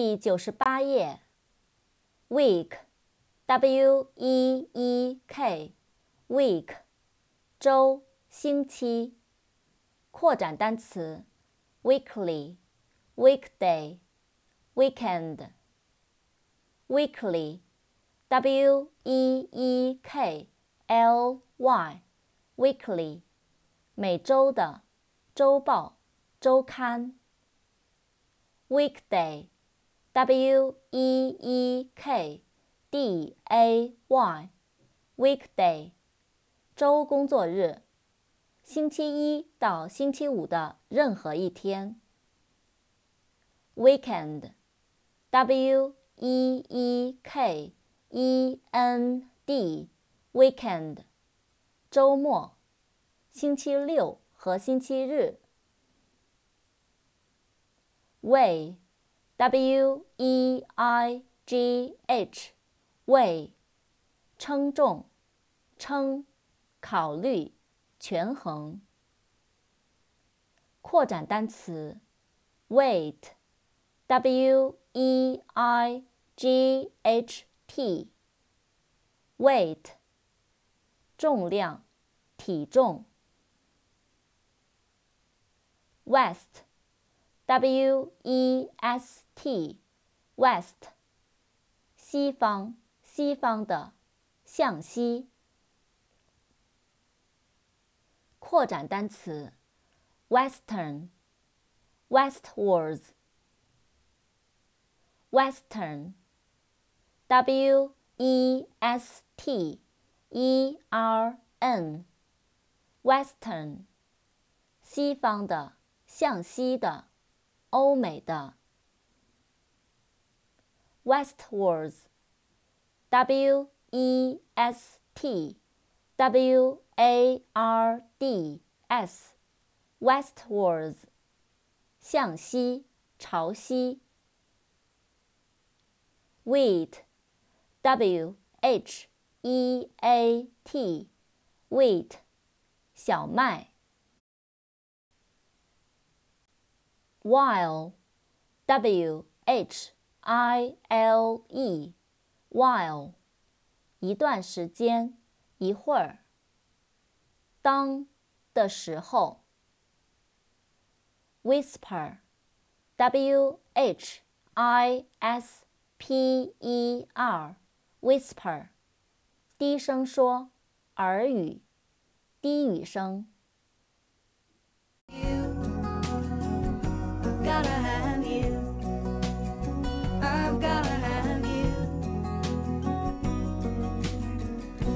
第九十八页。week，w-e-e-k，week，周，星期。扩展单词：weekly，weekday，weekend。weekly，w-e-e-k-l-y，weekly，每周的，周报，周刊。weekday W e e k d a y，weekday，周工作日，星期一到星期五的任何一天。weekend，w-e-e-k-e-n-d，weekend，周末，星期六和星期日。Way w e i g h, weigh，称重，称，考虑，权衡。扩展单词，weight, w e i g h t, weight，重量，体重。west W E S T，West，西方，西方的，向西。扩展单词，Western，Westwards，Western，W E S T E R N，Western，西方的，向西的。欧美的，westwards，w e s t w a r d s，westwards，向西，朝西。wheat，w h e a t，wheat，小麦。While, w h i l e, while，一段时间，一会儿。当的时候。whisper, w h i s p e r, whisper，低声说，耳语，低语声。